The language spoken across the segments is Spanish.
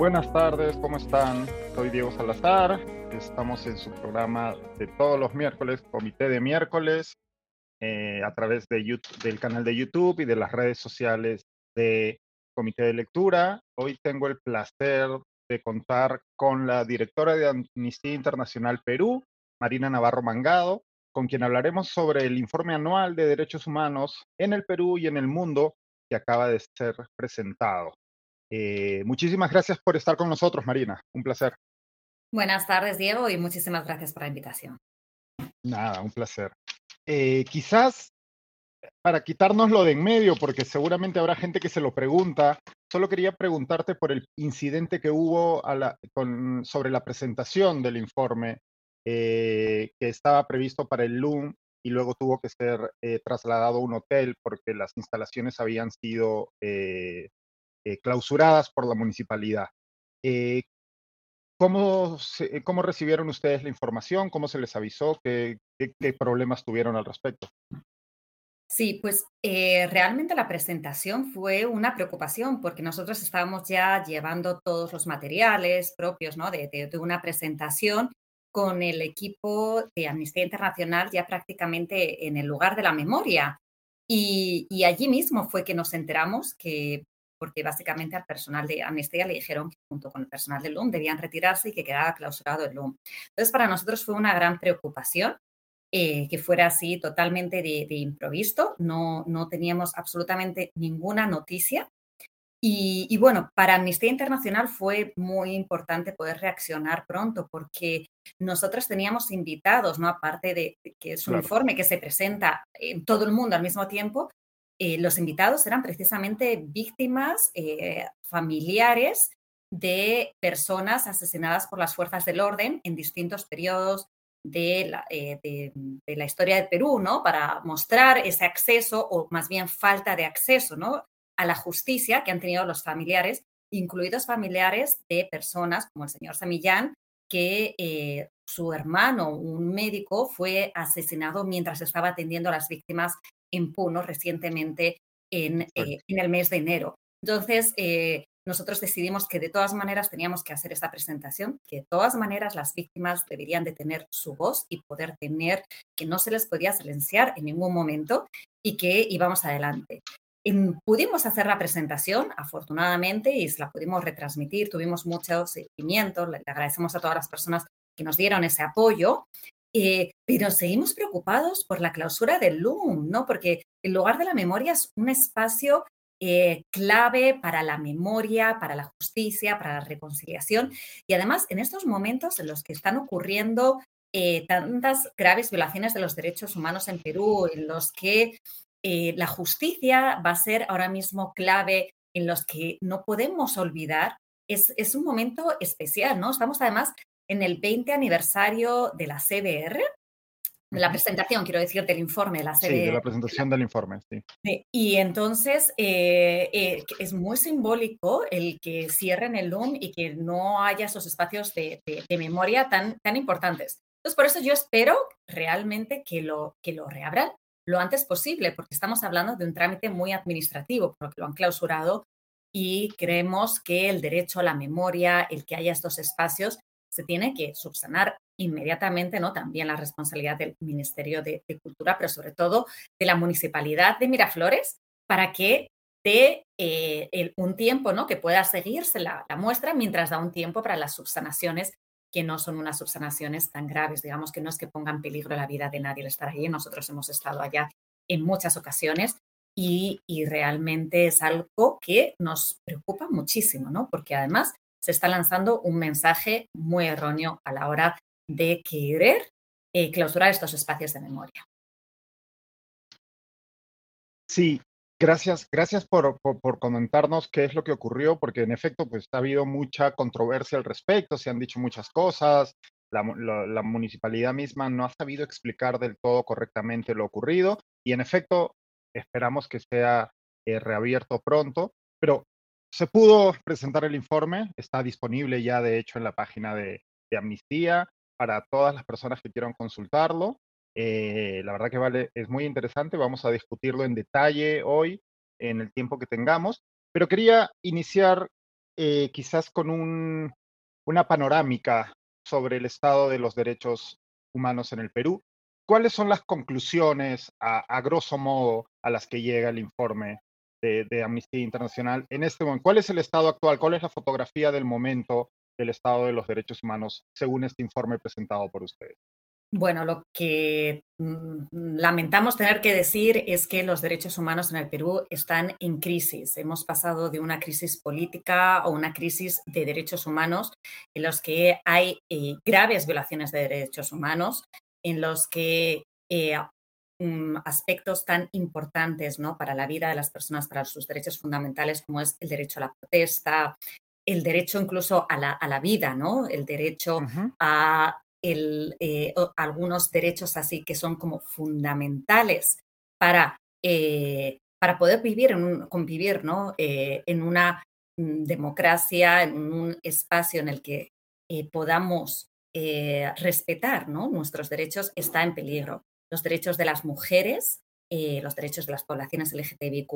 Buenas tardes, ¿cómo están? Soy Diego Salazar. Estamos en su programa de todos los miércoles, Comité de Miércoles, eh, a través del canal de YouTube y de las redes sociales de Comité de Lectura. Hoy tengo el placer de contar con la directora de Amnistía Internacional Perú, Marina Navarro Mangado, con quien hablaremos sobre el informe anual de derechos humanos en el Perú y en el mundo que acaba de ser presentado. Eh, muchísimas gracias por estar con nosotros, Marina. Un placer. Buenas tardes, Diego, y muchísimas gracias por la invitación. Nada, un placer. Eh, quizás para quitarnos lo de en medio, porque seguramente habrá gente que se lo pregunta, solo quería preguntarte por el incidente que hubo sobre la presentación del informe eh, que estaba previsto para el LUM y luego tuvo que ser trasladado a un hotel porque las instalaciones habían sido eh, clausuradas por la municipalidad. Eh, ¿cómo, ¿Cómo recibieron ustedes la información? ¿Cómo se les avisó? ¿Qué, problemas tuvieron al respecto? Sí, pues eh, realmente la presentación fue una preocupación porque nosotros estábamos ya llevando todos los materiales propios ¿no? de, de, una presentación con el equipo de Amnistía Internacional ya prácticamente en el lugar de la memoria. Y, allí mismo fue que nos enteramos que porque básicamente al personal de Amnistía le dijeron que junto con el personal del LUM debían retirarse y que quedaba clausurado el LUM. Entonces, para nosotros fue una gran preocupación eh, que fuera así totalmente de, improviso, no, no teníamos absolutamente ninguna noticia. Y, bueno, para Amnistía Internacional fue muy importante poder reaccionar pronto porque nosotros teníamos invitados, ¿no? Aparte de, que es un informe que se presenta en todo el mundo al mismo tiempo, eh, los invitados eran precisamente víctimas eh, familiares de personas asesinadas por las fuerzas del orden en distintos periodos de la, eh, de, la, historia de Perú, ¿no? Para mostrar ese acceso o más bien falta de acceso, ¿no? A la justicia que han tenido los familiares, incluidos familiares de personas como el señor Samillán, que su hermano, un médico, fue asesinado mientras estaba atendiendo a las víctimas en Puno recientemente en, eh, en el mes de enero. Entonces, eh, nosotros decidimos que de todas maneras teníamos que hacer esta presentación, que de todas maneras las víctimas deberían de tener su voz y poder tener, que no se les podía silenciar en ningún momento y que íbamos adelante. pudimos hacer la presentación, afortunadamente, y la pudimos retransmitir, tuvimos mucho seguimiento, le agradecemos a todas las personas que nos dieron ese apoyo eh, pero seguimos preocupados por la clausura del LUM, ¿no? Porque el lugar de la memoria es un espacio eh, clave para la memoria, para la justicia, para la reconciliación. Y además, en estos momentos en los que están ocurriendo eh, tantas graves violaciones de los derechos humanos en Perú, en los que la justicia va a ser ahora mismo clave, en los que no podemos olvidar, es, es un momento especial, ¿no? Estamos además en el 20 aniversario de la CBR, de la presentación, quiero decir, del informe de la CBR. Sí, de la presentación del informe, sí. y entonces eh, eh, es muy simbólico el que cierren el LUM y que no haya esos espacios de, memoria tan, tan importantes. Entonces, por eso yo espero realmente que lo, que lo reabran lo antes posible, porque estamos hablando de un trámite muy administrativo, porque lo han clausurado y creemos que el derecho a la memoria, el que haya estos espacios, se tiene que subsanar inmediatamente, ¿no? También la responsabilidad del Ministerio de, Cultura, pero sobre todo de la Municipalidad de Miraflores, para que dé eh, un tiempo, ¿no? Que pueda seguirse la, muestra mientras da un tiempo para las subsanaciones que no son unas subsanaciones tan graves, digamos que no es que pongan en peligro la vida de nadie el estar allí. Nosotros hemos estado allá en muchas ocasiones y, y, realmente es algo que nos preocupa muchísimo, ¿no? Porque además se está lanzando un mensaje muy erróneo a la hora de querer eh, clausurar estos espacios de memoria. Sí, gracias, gracias por, comentarnos qué es lo que ocurrió, porque en efecto, pues ha habido mucha controversia al respecto, se han dicho muchas cosas, la, municipalidad misma no ha sabido explicar del todo correctamente lo ocurrido y en efecto esperamos que sea eh, reabierto pronto, pero se pudo presentar el informe, está disponible ya de hecho en la página de, Amnistía para todas las personas que quieran consultarlo. Eh, la verdad que vale, es muy interesante, vamos a discutirlo en detalle hoy en el tiempo que tengamos, pero quería iniciar eh, quizás con una panorámica sobre el estado de los derechos humanos en el Perú. ¿Cuáles son las conclusiones, a, grosso modo, a las que llega el informe de, Amnistía Internacional en este momento? ¿Cuál es el estado actual? ¿Cuál es la fotografía del momento del estado de los derechos humanos según este informe presentado por ustedes? Bueno, lo que mm, lamentamos tener que decir es que los derechos humanos en el Perú están en crisis. Hemos pasado de una crisis política a una crisis de derechos humanos en los que hay eh, graves violaciones de derechos humanos, en los que eh, aspectos tan importantes ¿no? para la vida de las personas, para sus derechos fundamentales, como es el derecho a la protesta, el derecho incluso a la, vida, ¿no? el derecho a el, eh, algunos derechos así que son como fundamentales para, eh, para poder vivir, en un, convivir ¿no? Eh, en una mm, democracia, en un espacio en el que podamos respetar ¿no? nuestros derechos, está en peligro. Los derechos de las mujeres, los derechos de las poblaciones LGTBIQ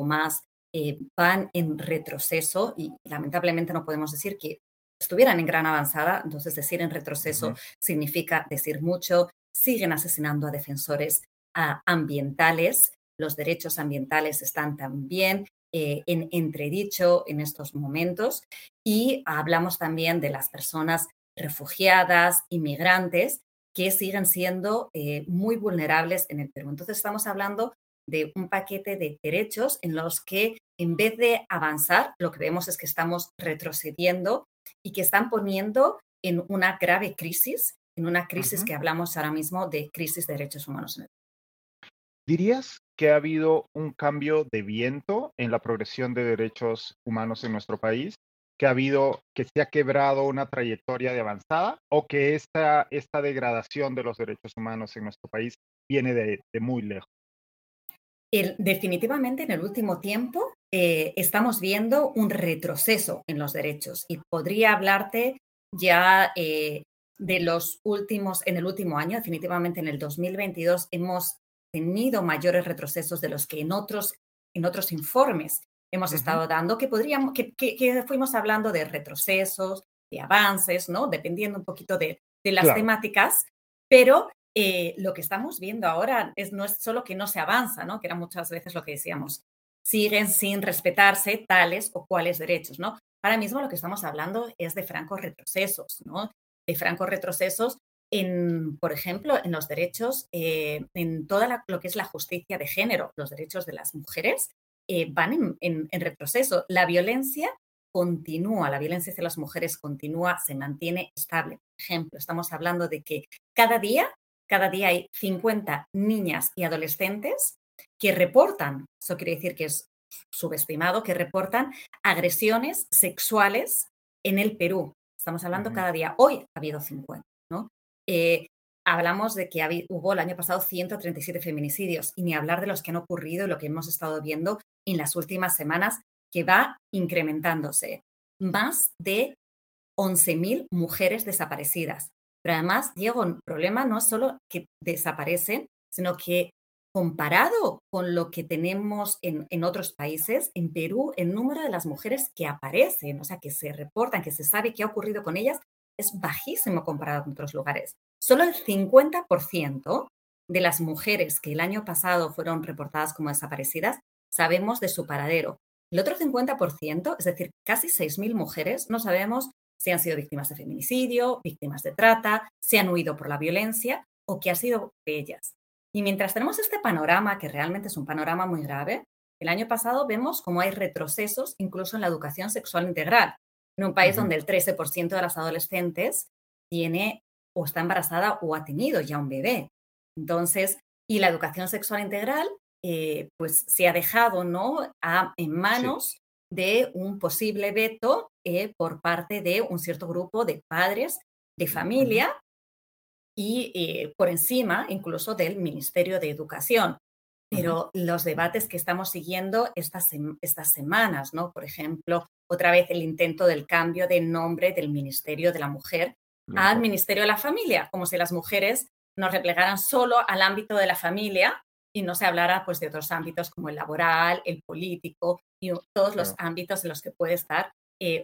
van en retroceso y lamentablemente no podemos decir que estuvieran en gran avanzada, entonces decir en retroceso significa decir mucho, siguen asesinando a defensores ambientales, los derechos ambientales están también eh, en entredicho en estos momentos. Y hablamos también de las personas refugiadas, inmigrantes, que siguen siendo eh, muy vulnerables en el Perú. Entonces estamos hablando de un paquete de derechos en los que en vez de avanzar, lo que vemos es que estamos retrocediendo y que están poniendo en una grave crisis, en una crisis que hablamos ahora mismo de crisis de derechos humanos. ¿Dirías que ha habido un cambio de viento en la progresión de derechos humanos en nuestro país? ¿Que ha habido, que se ha quebrado una trayectoria de avanzada o que esta, esta degradación de los derechos humanos en nuestro país viene de, muy lejos? definitivamente en el último tiempo eh, estamos viendo un retroceso en los derechos y podría hablarte ya eh, de los últimos, en el último año, definitivamente en el 2022 hemos tenido mayores retrocesos de los que en otros, en otros informes hemos estado dando, que podríamos, que, fuimos hablando de retrocesos, de avances, ¿no? Dependiendo un poquito de, las temáticas, pero eh, lo que estamos viendo ahora es, no es solo que no se avanza, ¿no? Que era muchas veces lo que decíamos, siguen sin respetarse tales o cuales derechos, ¿no? Ahora mismo lo que estamos hablando es de francos retrocesos, ¿no? De francos retrocesos en, por ejemplo, en los derechos, eh, en toda lo que es la justicia de género, los derechos de las mujeres eh, van en, retroceso. La violencia continúa, la violencia hacia las mujeres continúa, se mantiene estable. Por ejemplo, estamos hablando de que cada día, cada día hay 50 niñas y adolescentes que reportan, eso quiere decir que es subestimado, que reportan agresiones sexuales en el Perú. Estamos hablando cada día. Hoy ha habido 50, ¿no? Eh, hablamos de que hubo el año pasado 137 feminicidios y ni hablar de los que han ocurrido y lo que hemos estado viendo en las últimas semanas, que va incrementándose. Más de 11.000 mujeres desaparecidas. Pero además, Diego, el problema no es solo que desaparecen, sino que comparado con lo que tenemos en, otros países, en Perú el número de las mujeres que aparecen, o sea, que se reportan, que se sabe qué ha ocurrido con ellas, es bajísimo comparado con otros lugares. Solo el 50% de las mujeres que el año pasado fueron reportadas como desaparecidas sabemos de su paradero. El otro 50%, es decir, casi 6.000 mujeres, no sabemos si han sido víctimas de feminicidio, víctimas de trata, si han huido por la violencia o qué ha sido de ellas. Y mientras tenemos este panorama, que realmente es un panorama muy grave, el año pasado vemos cómo hay retrocesos incluso en la educación sexual integral, en un país donde el 13% de las adolescentes tiene o está embarazada o ha tenido ya un bebé. Entonces, y la educación sexual integral, eh, pues se ha dejado ¿no? en manos de un posible veto eh, por parte de un cierto grupo de padres de familia y eh, por encima incluso del Ministerio de Educación. Pero los debates que estamos siguiendo estas, estas semanas, ¿no? Por ejemplo, otra vez el intento del cambio de nombre del Ministerio de la Mujer al Ministerio de la Familia, como si las mujeres nos replegaran solo al ámbito de la familia y no se hablara pues de otros ámbitos como el laboral, el político y todos los ámbitos en los que puede estar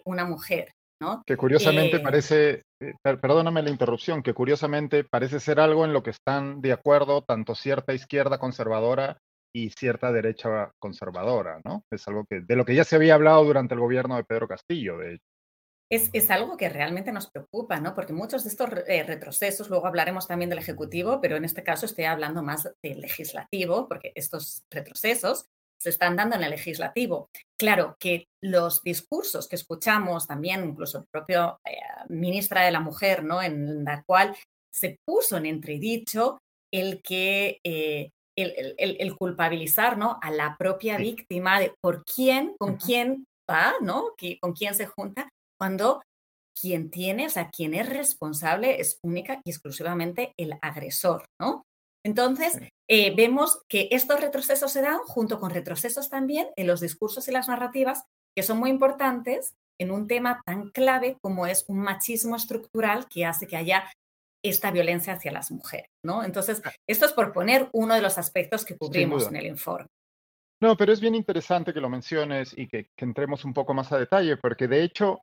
una mujer. ¿no? Que curiosamente parece, perdóname la interrupción, que curiosamente parece ser algo en lo que están de acuerdo tanto cierta izquierda conservadora y cierta derecha conservadora, ¿no? Es algo que, de lo que ya se había hablado durante el gobierno de Pedro Castillo, de hecho. Es, algo que realmente nos preocupa, ¿no? Porque muchos de estos eh, retrocesos, luego hablaremos también del Ejecutivo, pero en este caso estoy hablando más del legislativo, porque estos retrocesos se están dando en el legislativo. Claro que los discursos que escuchamos también, incluso el propio eh, ministra de la Mujer, ¿no? En la cual se puso en entredicho el que eh, el, culpabilizar ¿no? a la propia víctima de por quién, con quién va, ¿no? con quién se junta, cuando quien tiene, o sea, quien es responsable es única y exclusivamente el agresor, ¿no? Entonces, eh, vemos que estos retrocesos se dan junto con retrocesos también en los discursos y las narrativas que son muy importantes en un tema tan clave como es un machismo estructural que hace que haya esta violencia hacia las mujeres, ¿no? Entonces, ah. esto es por poner uno de los aspectos que cubrimos en el informe. No, pero es bien interesante que lo menciones y que, entremos un poco más a detalle, porque de hecho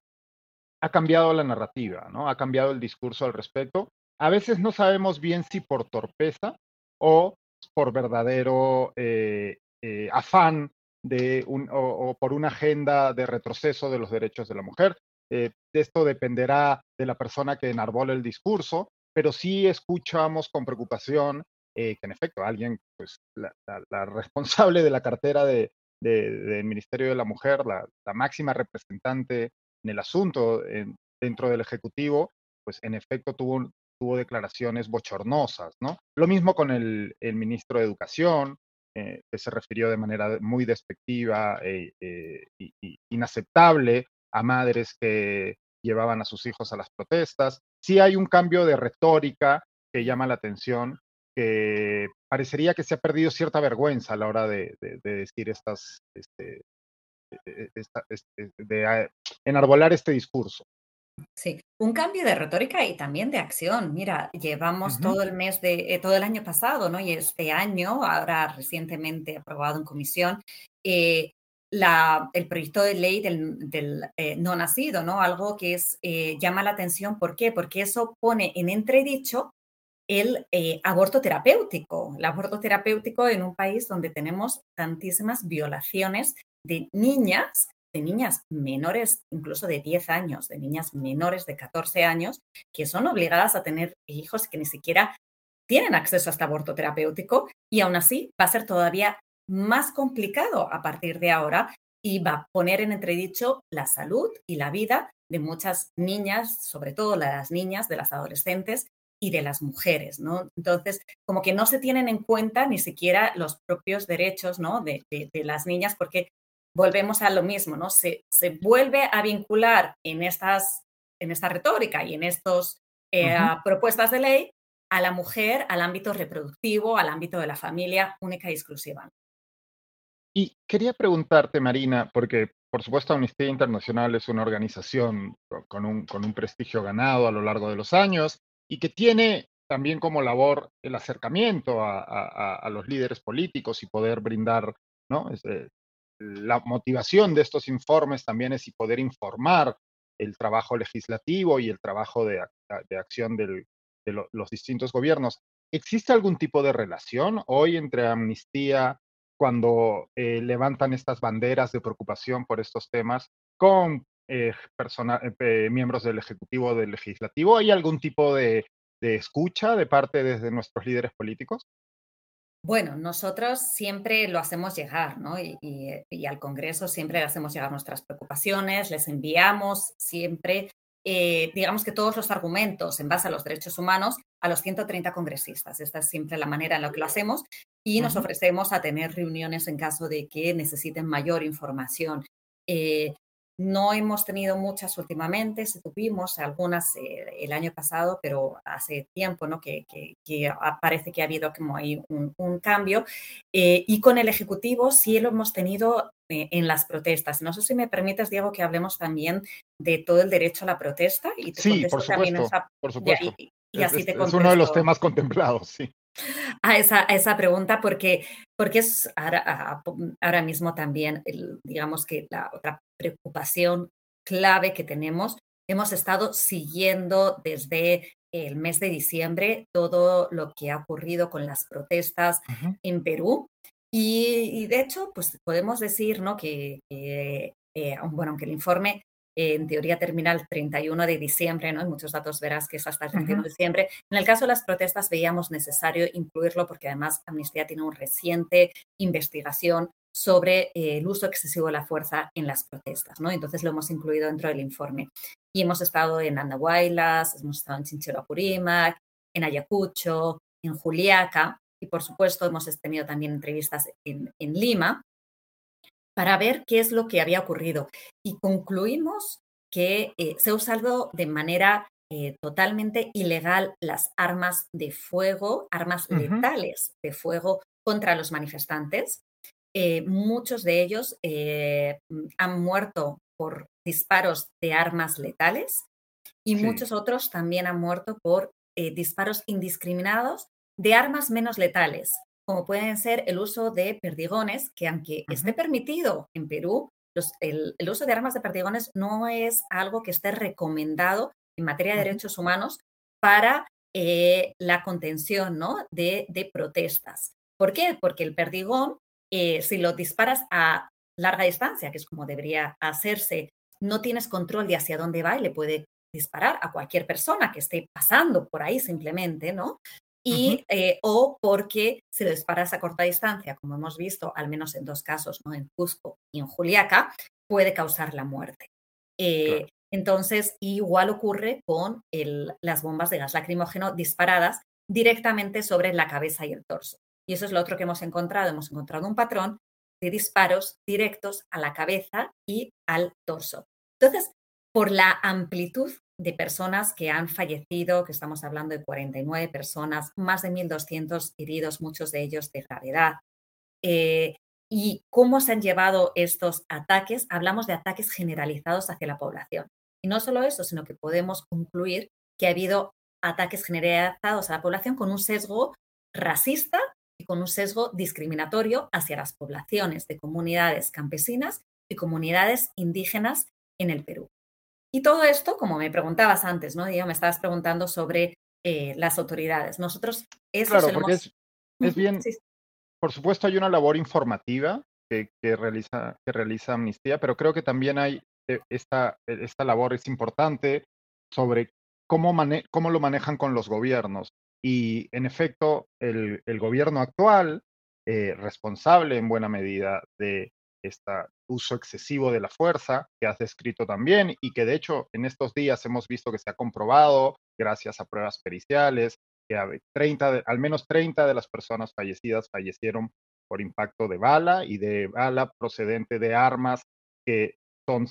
ha cambiado la narrativa, ¿no? Ha cambiado el discurso al respecto. A veces no sabemos bien si por torpeza o por verdadero eh, eh, afán de un, o, por una agenda de retroceso de los derechos de la mujer. Eh, esto dependerá de la persona que enarbole el discurso, pero sí escuchamos con preocupación que en efecto alguien, pues la, responsable de la cartera de, del Ministerio de la Mujer, la, máxima representante en el asunto dentro del Ejecutivo, pues en efecto tuvo, tuvo declaraciones bochornosas, ¿no? Lo mismo con el, ministro de Educación, eh, que se refirió de manera muy despectiva e inaceptable a madres que llevaban a sus hijos a las protestas sí hay un cambio de retórica que llama la atención, que parecería que se ha perdido cierta vergüenza a la hora de, decir estas, este, e, e, este, de ah, enarbolar este discurso. Sí, un cambio de retórica y también de acción. Mira, llevamos todo el mes de, eh, todo el año pasado, ¿no? Y este año, ahora recientemente aprobado en comisión, eh, el proyecto de ley del, eh, no nacido, ¿no? Algo que es, llama la atención. ¿Por qué? Porque eso pone en entredicho el aborto terapéutico, el aborto terapéutico en un país donde tenemos tantísimas violaciones de niñas, de niñas menores, incluso de 10 años, de niñas menores de 14 años, que son obligadas a tener hijos que ni siquiera tienen acceso a este aborto terapéutico y aún así va a ser todavía más complicado a partir de ahora y va a poner en entredicho la salud y la vida de muchas niñas, sobre todo las niñas, de las adolescentes y de las mujeres, ¿no? Entonces, como que no se tienen en cuenta ni siquiera los propios derechos, ¿no? De, las niñas, porque volvemos a lo mismo, ¿no? Se, se vuelve a vincular en, estas, en esta retórica y en estas eh, propuestas de ley a la mujer, al ámbito reproductivo, al ámbito de la familia única y exclusiva. Y quería preguntarte, Marina, porque por supuesto Amnistía Internacional es una organización con un, con un prestigio ganado a lo largo de los años y que tiene también como labor el acercamiento a, los líderes políticos y poder brindar, ¿no? Eh, la motivación de estos informes también es poder informar el trabajo legislativo y el trabajo de, acción de los distintos gobiernos. ¿Existe algún tipo de relación hoy entre Amnistía cuando eh, levantan estas banderas de preocupación por estos temas con eh, eh, miembros del Ejecutivo del Legislativo? ¿Hay algún tipo de, escucha de parte desde nuestros líderes políticos? Bueno, nosotros siempre lo hacemos llegar, ¿no? Y, y, al Congreso siempre le hacemos llegar nuestras preocupaciones, les enviamos siempre, digamos que todos los argumentos en base a los derechos humanos a los 130 congresistas. Esta es siempre la manera en la que lo hacemos y nos ofrecemos a tener reuniones en caso de que necesiten mayor información. Eh, no hemos tenido muchas últimamente, si tuvimos algunas eh, el año pasado, pero hace tiempo, ¿no? Que, parece que ha habido como ahí un, cambio. Eh, y con el Ejecutivo sí lo hemos tenido en las protestas. No sé si me permites, Diego, que hablemos también de todo el derecho a la protesta. Y sí, por supuesto, por supuesto. Y, así te es uno de los temas contemplados, sí a esa, esa pregunta porque, porque es ahora, ahora mismo también, digamos que la otra preocupación clave que tenemos. Hemos estado siguiendo desde el mes de diciembre todo lo que ha ocurrido con las protestas en Perú. Y, de hecho, pues podemos decir ¿no? que, eh, bueno, aunque el informe en teoría termina el 31 de diciembre, ¿no? En muchos datos verás que es hasta el 31 de diciembre. En el caso de las protestas veíamos necesario incluirlo porque además Amnistía tiene una reciente investigación sobre eh, el uso excesivo de la fuerza en las protestas, ¿no? Entonces lo hemos incluido dentro del informe. Y hemos estado en Andahuaylas, hemos estado en Chinchero Apurímac, en Ayacucho, en Juliaca y por supuesto hemos tenido también entrevistas en, en Lima para ver qué es lo que había ocurrido. Y concluimos que eh, se ha usado de manera eh, totalmente ilegal las armas de fuego, armas letales de fuego contra los manifestantes. Eh, muchos de ellos han muerto por disparos de armas letales y muchos otros también han muerto por disparos indiscriminados de armas menos letales, como pueden ser el uso de perdigones, que aunque esté permitido en Perú, el, uso de armas de perdigones no es algo que esté recomendado en materia de derechos humanos para eh, la contención ¿no? de, protestas. ¿Por qué? Porque el perdigón, eh, si lo disparas a larga distancia, que es como debería hacerse, no tienes control de hacia dónde va y le puede disparar a cualquier persona que esté pasando por ahí simplemente, ¿no? Y, eh, o porque se lo disparas a corta distancia, como hemos visto al menos en dos casos, ¿no? en Cusco y en Juliaca, puede causar la muerte. Eh, entonces, igual ocurre con las bombas de gas lacrimógeno disparadas directamente sobre la cabeza y el torso. Y eso es lo otro que hemos encontrado. Hemos encontrado un patrón de disparos directos a la cabeza y al torso. Entonces, por la amplitud de personas que han fallecido, que estamos hablando de 49 personas, más de 1.200 heridos, muchos de ellos de gravedad. Eh, ¿Y cómo se han llevado estos ataques? Hablamos de ataques generalizados hacia la población. Y no solo eso, sino que podemos concluir que ha habido ataques generalizados a la población con un sesgo racista y con un sesgo discriminatorio hacia las poblaciones de comunidades campesinas y comunidades indígenas en el Perú. Y todo esto, como me preguntabas antes, ¿no? Digo, me estabas preguntando sobre eh, las autoridades. Nosotros eso claro, porque es, es, bien, por supuesto hay una labor informativa que, que, realiza, que realiza Amnistía, pero creo que también hay eh, esta, esta labor es importante sobre cómo, cómo lo manejan con los gobiernos. Y en efecto, el, el gobierno actual, eh, responsable en buena medida de este uso excesivo de la fuerza que has descrito también y que de hecho en estos días hemos visto que se ha comprobado gracias a pruebas periciales que 30 al menos 30 de las personas fallecidas fallecieron por impacto de bala y de bala procedente de armas que son,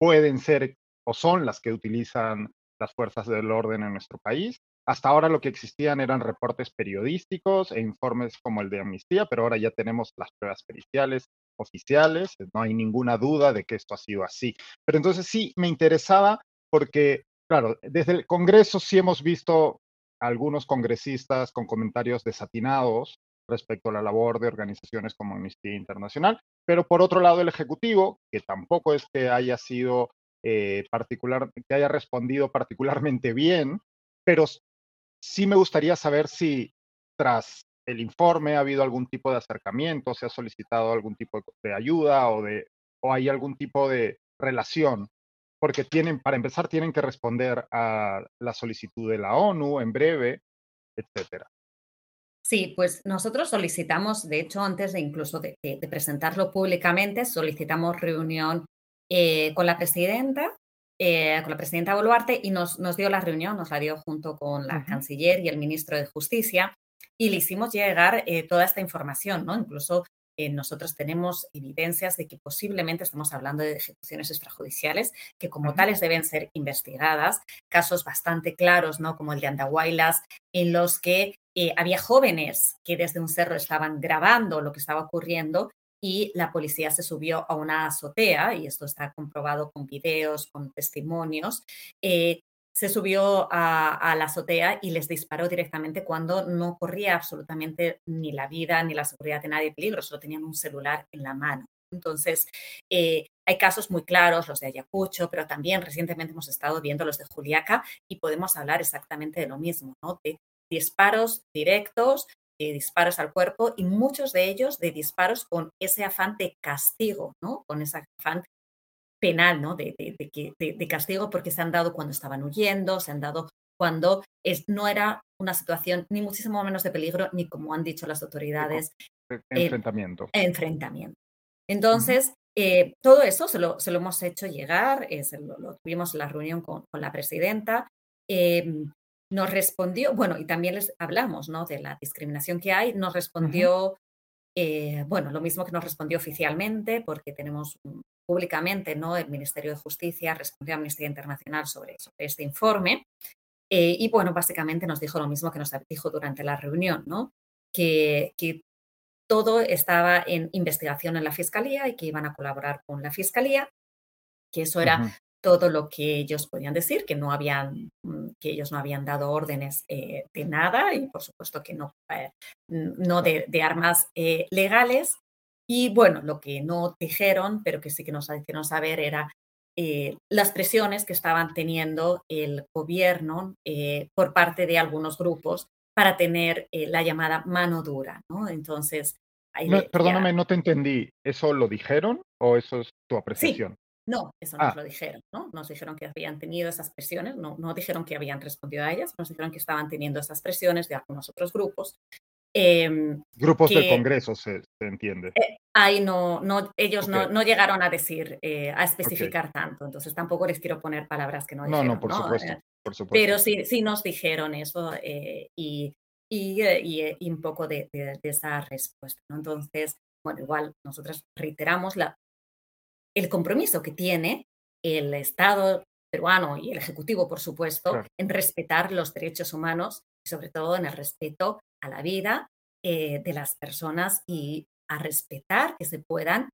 pueden ser o son las que utilizan las fuerzas del orden en nuestro país. Hasta ahora lo que existían eran reportes periodísticos e informes como el de Amnistía, pero ahora ya tenemos las pruebas periciales oficiales, no hay ninguna duda de que esto ha sido así. Pero entonces sí me interesaba porque, claro, desde el Congreso sí hemos visto algunos congresistas con comentarios desatinados respecto a la labor de organizaciones como Amnistía Internacional, pero por otro lado el Ejecutivo, que tampoco es que haya sido eh, particular, que haya respondido particularmente bien, pero sí me gustaría saber si tras el informe? ¿Ha habido algún tipo de acercamiento? ¿Se ha solicitado algún tipo de ayuda o, de, o hay algún tipo de relación? Porque tienen, para empezar, tienen que responder a la solicitud de la ONU en breve, etcétera. Sí, pues nosotros solicitamos, de hecho, antes de incluso de, presentarlo públicamente, solicitamos reunión eh, con la presidenta, eh, con la presidenta Boluarte, y nos, nos, dio la reunión, nos la dio junto con la canciller y el ministro de Justicia y le hicimos llegar eh, toda esta información, ¿no? Incluso eh, nosotros tenemos evidencias de que posiblemente estamos hablando de ejecuciones extrajudiciales que como tales deben ser investigadas, casos bastante claros, ¿no? Como el de Andahuaylas, en los que eh, había jóvenes que desde un cerro estaban grabando lo que estaba ocurriendo y la policía se subió a una azotea, y esto está comprobado con videos, con testimonios, se subió a, la azotea y les disparó directamente cuando no corría absolutamente ni la vida ni la seguridad de nadie peligro, solo tenían un celular en la mano. Entonces, eh, hay casos muy claros, los de Ayacucho, pero también recientemente hemos estado viendo los de Juliaca y podemos hablar exactamente de lo mismo, ¿no? De disparos directos, de disparos al cuerpo y muchos de ellos de disparos con ese afán de castigo, ¿no? Con ese afán penal, ¿no? De, de, castigo porque se han dado cuando estaban huyendo, se han dado cuando es, no era una situación ni muchísimo menos de peligro, ni como han dicho las autoridades. enfrentamiento. enfrentamiento. Entonces, eh, todo eso se lo, se lo, hemos hecho llegar, eh, lo, tuvimos en la reunión con, con la presidenta. Em, nos respondió, bueno, y también les hablamos ¿no? de la discriminación que hay, nos respondió, eh, bueno, lo mismo que nos respondió oficialmente, porque tenemos públicamente, ¿no? El Ministerio de Justicia respondió a Amnistía Internacional sobre, sobre este informe. y bueno, básicamente nos dijo lo mismo que nos dijo durante la reunión, ¿no? Que, que todo estaba en investigación en la fiscalía y que iban a colaborar con la fiscalía, que eso era todo lo que ellos podían decir, que no habían, mm, que ellos no habían dado órdenes eh, de nada y por supuesto que no, eh, no de, armas eh, legales. Y bueno, lo que no dijeron, pero que sí que nos hicieron saber era las presiones que estaban teniendo el gobierno por parte de algunos grupos para tener eh, la llamada mano dura, ¿no? Entonces... perdóname, no te entendí. ¿Eso lo dijeron o eso es tu apreciación? No, eso nos ah. lo dijeron, ¿no? Nos dijeron que habían tenido esas presiones, no, no dijeron que habían respondido a ellas, nos dijeron que estaban teniendo esas presiones de algunos otros grupos. Em, grupos del Congreso, se, entiende. Eh, ahí no, no ellos no, no, llegaron a decir, eh, a especificar tanto, entonces tampoco les quiero poner palabras que no dijeron. No, no, por supuesto. Pero sí, sí nos dijeron eso eh, y, eh, y, un poco de, esa respuesta. Entonces, bueno, igual nosotros reiteramos la, el compromiso que tiene el Estado peruano y el Ejecutivo, por supuesto, en respetar los derechos humanos y sobre todo en el respeto a la vida eh, de las personas y a respetar que se puedan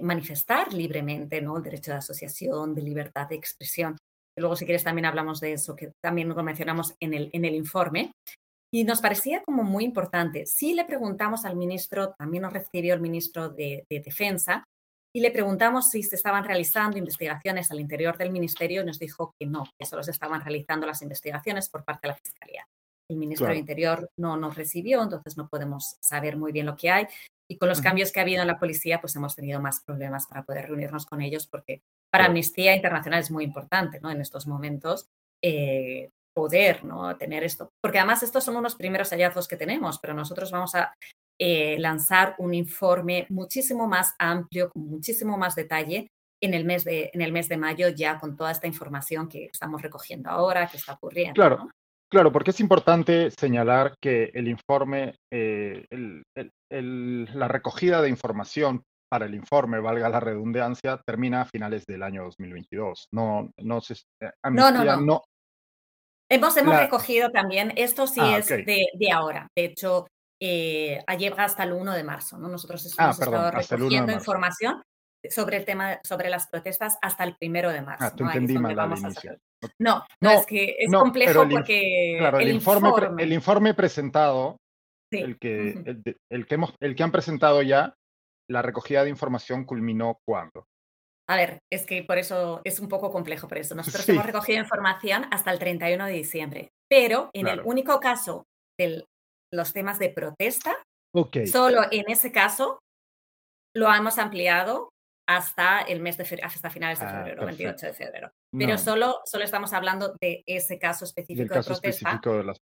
manifestar libremente ¿no? el derecho de asociación, de libertad de expresión. Luego, si quieres, también hablamos de eso, que también lo mencionamos en el, en el informe. Y nos parecía como muy importante. Sí le preguntamos al ministro, también nos recibió el ministro de, Defensa, y le preguntamos si se estaban realizando investigaciones al interior del ministerio y nos dijo que no, que solo se estaban realizando las investigaciones por parte de la Fiscalía. El ministro del Interior no nos recibió, entonces no podemos saber muy bien lo que hay. Y con los cambios que ha habido en la policía, pues hemos tenido más problemas para poder reunirnos con ellos porque para Amnistía Internacional es muy importante, ¿no? En estos momentos, eh, poder, ¿no? Tener esto. Porque además estos son unos primeros hallazgos que tenemos, pero nosotros vamos a eh, lanzar un informe muchísimo más amplio, con muchísimo más detalle en el, mes de, en el mes de mayo, ya con toda esta información que estamos recogiendo ahora, que está ocurriendo. Claro, claro, porque es importante señalar que el informe, eh, la recogida de información para el informe, valga la redundancia, termina a finales del año 2022. No, no se, eh, no, no, no. Hemos, hemos recogido también, esto sí ah, es de, de, ahora. De hecho, eh, llega hasta el 1 de marzo. ¿no? Nosotros ah, hemos estado recogiendo información sobre el tema, sobre las protestas hasta el primero de marzo. Ah, tú entendí mal al inicio. No, no, es que es complejo porque claro, el, informe, el informe presentado, el, que, el, que hemos, el que han presentado ya, la recogida de información culminó cuándo? A ver, es que por eso es un poco complejo por eso. Nosotros hemos recogido información hasta el 31 de diciembre, pero en el único caso de los temas de protesta, solo en ese caso lo hemos ampliado hasta el mes de febrero, hasta finales de ah, febrero, 28 de febrero. Pero solo, solo estamos hablando de ese caso específico, de, protesta,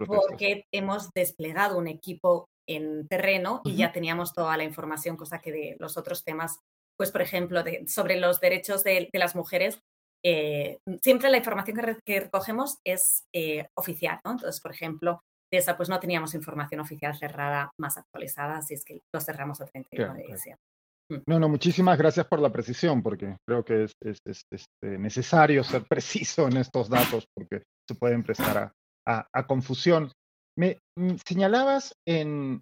porque hemos desplegado un equipo en terreno y ya teníamos toda la información, cosa que de los otros temas, pues por ejemplo, de, sobre los derechos de, las mujeres, eh, siempre la información que, recogemos es eh, oficial, ¿no? Entonces, por ejemplo, de esa pues no teníamos información oficial cerrada más actualizada, así es que lo cerramos el 31 de diciembre. Mm. No, no, muchísimas gracias por la precisión, porque creo que es, es, este, necesario ser preciso en estos datos, porque se puede empezar a, confusión. Me mm, señalabas en,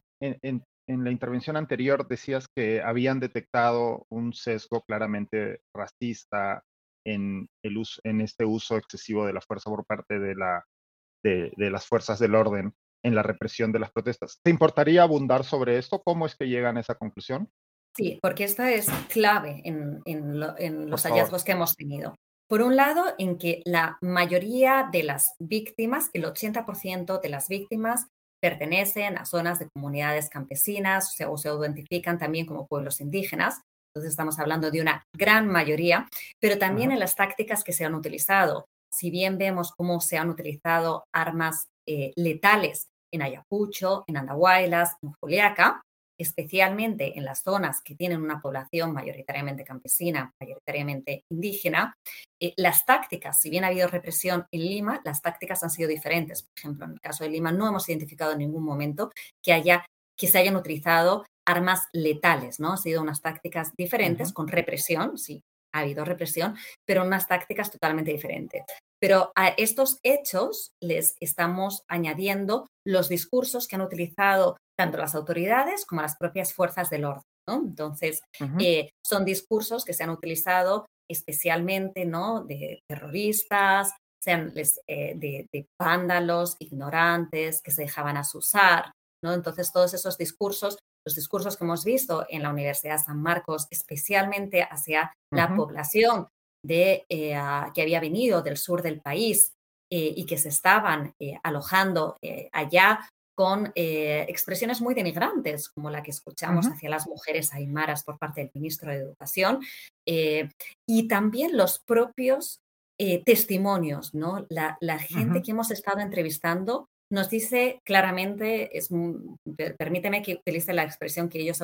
la intervención anterior, decías que habían detectado un sesgo claramente racista en este uso excesivo de la fuerza por parte de, la, de, de las fuerzas del orden en la represión de las protestas. ¿Te importaría abundar sobre esto? ¿Cómo es que llegan a esa conclusión? Sí, porque esta es clave en, los hallazgos que hemos tenido. Por un lado, en que la mayoría de las víctimas, el 80% de las víctimas, pertenecen a zonas de comunidades campesinas o se identifican también como pueblos indígenas. Entonces estamos hablando de una gran mayoría, pero también en las tácticas que se han utilizado. Si bien vemos cómo se han utilizado armas eh, letales en Ayacucho, en Andahuaylas, en Juliaca, especialmente en las zonas que tienen una población mayoritariamente campesina, mayoritariamente indígena, eh, las tácticas, si bien ha habido represión en Lima, las tácticas han sido diferentes. Por ejemplo, en el caso de Lima no hemos identificado en ningún momento que, haya, que se hayan utilizado armas letales, ¿no? Han sido unas tácticas diferentes con represión, sí, ha habido represión, pero unas tácticas totalmente diferentes. Pero a estos hechos les estamos añadiendo los discursos que han utilizado tanto las autoridades como las propias fuerzas del orden. Entonces, eh, son discursos que se han utilizado especialmente ¿no? de terroristas, sean eh, de, de, vándalos, ignorantes, que se dejaban asusar. ¿no? Entonces, todos esos discursos, los discursos que hemos visto en la Universidad de San Marcos, especialmente hacia la población de, eh, que había venido del sur del país y que se estaban alojando allá con eh, expresiones muy denigrantes, como la que escuchamos hacia las mujeres aymaras por parte del ministro de Educación, eh, y también los propios eh, testimonios, ¿no? La, gente que hemos estado entrevistando nos dice claramente, es, permíteme que utilice la expresión que ellos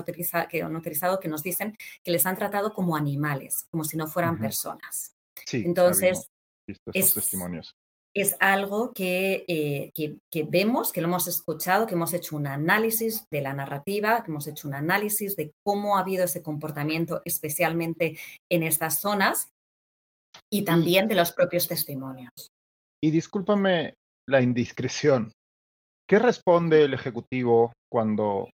que han utilizado, que nos dicen que les han tratado como animales, como si no fueran personas. Sí, entonces, testimonios es algo eh, que, que, vemos, que lo hemos escuchado, que hemos hecho un análisis de la narrativa, que hemos hecho un análisis de cómo ha habido ese comportamiento, especialmente en estas zonas, y también de los propios testimonios. Y discúlpame la indiscreción. ¿Qué responde el Ejecutivo cuando,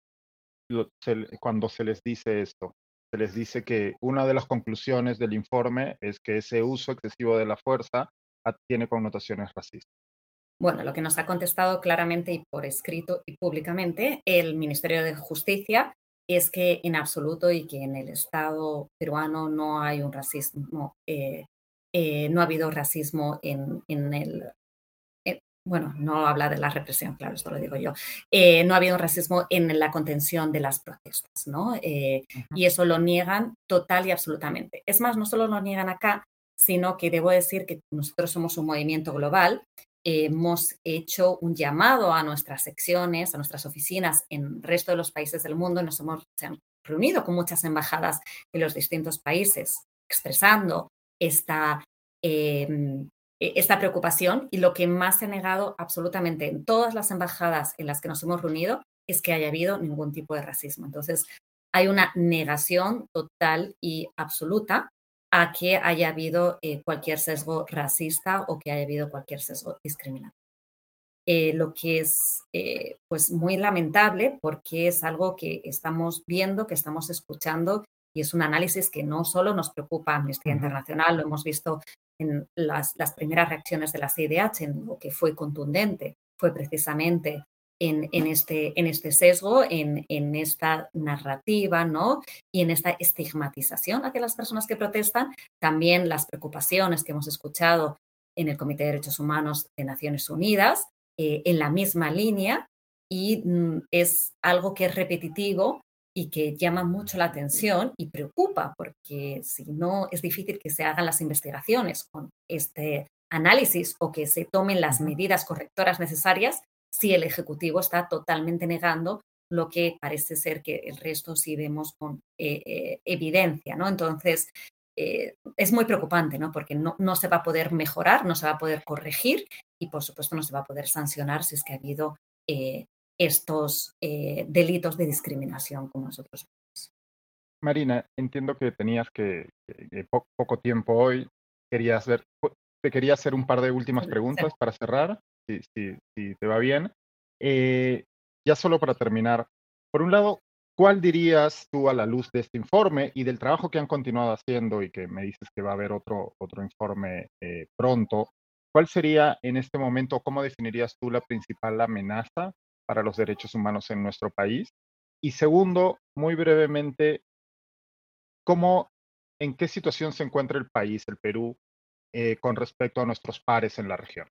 cuando se les dice esto? Se les dice que una de las conclusiones del informe es que ese uso excesivo de la fuerza tiene connotaciones racistas. Bueno, lo que nos ha contestado claramente y por escrito y públicamente el Ministerio de Justicia es que en absoluto y que en el Estado peruano no hay un racismo, eh, eh, no ha habido racismo en, el, bueno, no habla de la represión, claro, esto lo digo yo, eh, no ha habido un racismo en la contención de las protestas, ¿no? Y eso lo niegan total y absolutamente. Es más, no solo lo niegan acá, sino que debo decir que nosotros somos un movimiento global. hemos hecho un llamado a nuestras secciones, a nuestras oficinas en el resto de los países del mundo. Nos hemos se han reunido con muchas embajadas de los distintos países expresando esta, em, esta preocupación y lo que más se ha negado absolutamente en todas las embajadas en las que nos hemos reunido es que haya habido ningún tipo de racismo. Entonces, hay una negación total y absoluta a que haya habido eh, cualquier sesgo racista o que haya habido cualquier sesgo discriminatorio. Eh, lo que es eh, pues muy lamentable porque es algo que estamos viendo, que estamos escuchando y es un análisis que no solo nos preocupa a Amnistía Internacional, lo hemos visto en las, las primeras reacciones de la CIDH, en lo que fue contundente, fue precisamente en, este, en este sesgo, en, en, esta narrativa, ¿no? Y en esta estigmatización hacia las personas que protestan, también las preocupaciones que hemos escuchado en el Comité de Derechos Humanos de Naciones Unidas, eh, en la misma línea, y mm, es algo que es repetitivo y que llama mucho la atención y preocupa, porque si no es difícil que se hagan las investigaciones con este análisis o que se tomen las medidas correctoras necesarias si el Ejecutivo está totalmente negando lo que parece ser que el resto sí vemos con eh, eh, evidencia, ¿no? Entonces, eh, es muy preocupante, ¿no? Porque no, no, se va a poder mejorar, no se va a poder corregir y, por supuesto, no se va a poder sancionar si es que ha habido estos delitos de discriminación como nosotros. Marina, entiendo que tenías que, poco, tiempo hoy. Querías ver, te quería hacer un par de últimas preguntas para cerrar si, te va bien. Eh, ya solo para terminar, por un lado, ¿cuál dirías tú a la luz de este informe y del trabajo que han continuado haciendo y que me dices que va a haber otro, otro informe eh, pronto? ¿Cuál sería en este momento, cómo definirías tú la principal amenaza para los derechos humanos en nuestro país? Y segundo, muy brevemente, ¿cómo, en qué situación se encuentra el país, el Perú, eh, con respecto a nuestros pares en la región?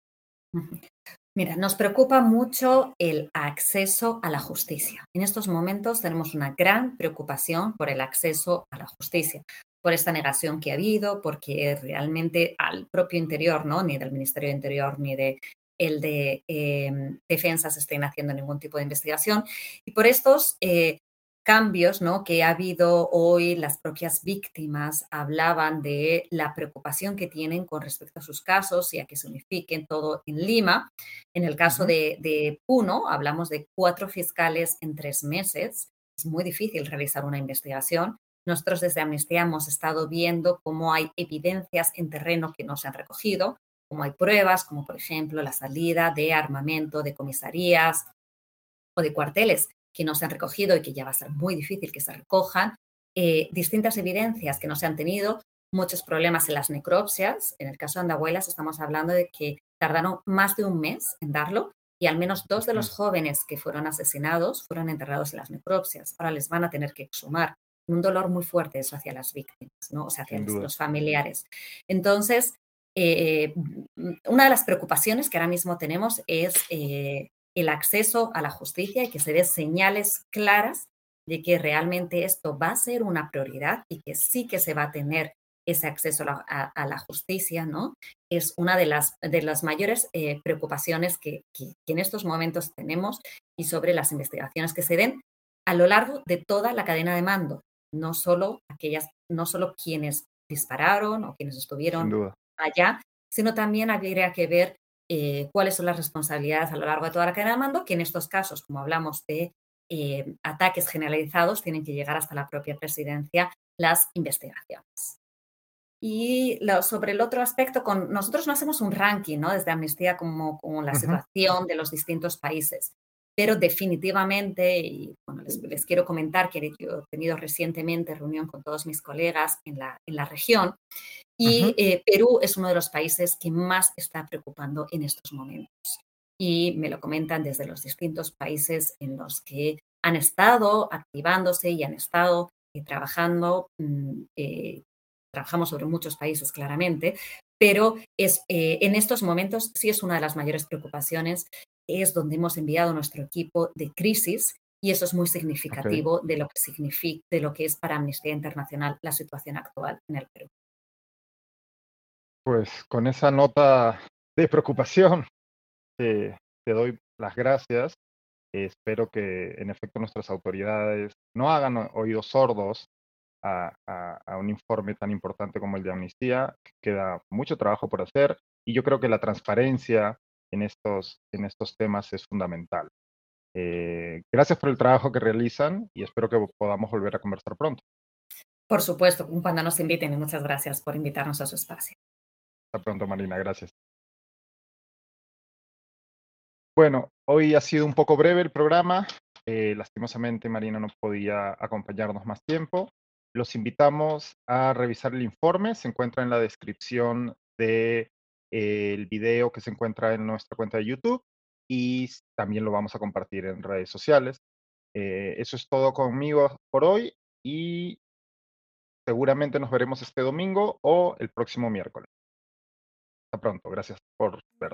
Mira, nos preocupa mucho el acceso a la justicia. En estos momentos tenemos una gran preocupación por el acceso a la justicia, por esta negación que ha habido, porque realmente al propio interior, ¿no? Ni del Ministerio de Interior ni de el de em, defensa se estén haciendo ningún tipo de investigación. Y por estos eh, cambios ¿no? que ha habido hoy, las propias víctimas hablaban de la preocupación que tienen con respecto a sus casos y a que se unifiquen todo en Lima. En el caso de, de Puno, hablamos de cuatro fiscales en tres meses. Es muy difícil realizar una investigación. Nosotros desde Amnistía hemos estado viendo cómo hay evidencias en terreno que no se han recogido, como hay pruebas, como por ejemplo la salida de armamento de comisarías o de cuarteles que no se han recogido y que ya va a ser muy difícil que se recojan, eh, distintas evidencias que no se han tenido, muchos problemas en las necropsias. En el caso de Andahuelas estamos hablando de que tardaron más de un mes en darlo y al menos dos de los jóvenes que fueron asesinados fueron enterrados en las necropsias. Ahora les van a tener que exhumar. Un dolor muy fuerte eso hacia las víctimas, ¿no? O sea, hacia los familiares. Entonces, eh, una de las preocupaciones que ahora mismo tenemos es eh, el acceso a la justicia y que se den señales claras de que realmente esto va a ser una prioridad y que sí que se va a tener ese acceso a, la justicia, ¿no? Es una de las, de las mayores eh, preocupaciones que, en estos momentos tenemos y sobre las investigaciones que se den a lo largo de toda la cadena de mando, no solo aquellas, no solo quienes dispararon o quienes estuvieron allá, sino también habría que ver eh, cuáles son las responsabilidades a lo largo de toda la cadena de mando, que en estos casos, como hablamos de eh, ataques generalizados, tienen que llegar hasta la propia presidencia las investigaciones. Y sobre el otro aspecto, con, nosotros no hacemos un ranking ¿no? desde Amnistía como, como la situación de los distintos países, pero definitivamente, y bueno, les, quiero comentar que yo he tenido recientemente reunión con todos mis colegas en la, en la región y eh, Perú es uno de los países que más está preocupando en estos momentos. Y me lo comentan desde los distintos países en los que han estado activándose y han estado eh, trabajando. Mm, eh, trabajamos sobre muchos países claramente, pero es, en estos momentos sí es una de las mayores preocupaciones. Es donde hemos enviado nuestro equipo de crisis y eso es muy significativo de, lo que significa, de lo que es para Amnistía Internacional la situación actual en el Perú. Pues con esa nota de preocupación, te doy las gracias. espero que en efecto nuestras autoridades no hagan oídos sordos a, un informe tan importante como el de Amnistía. Queda mucho trabajo por hacer y yo creo que la transparencia en estos, en estos temas es fundamental. Eh, gracias por el trabajo que realizan y espero que podamos volver a conversar pronto. Por supuesto, cuando nos inviten y muchas gracias por invitarnos a su espacio. Hasta pronto, Marina. Gracias. Bueno, hoy ha sido un poco breve el programa. Eh, lastimosamente, Marina no podía acompañarnos más tiempo. Los invitamos a revisar el informe. Se encuentra en la descripción del de, video que se encuentra en nuestra cuenta de YouTube y también lo vamos a compartir en redes sociales. Eh, eso es todo conmigo por hoy y seguramente nos veremos este domingo o el próximo miércoles. Hasta pronto. Gracias por ver.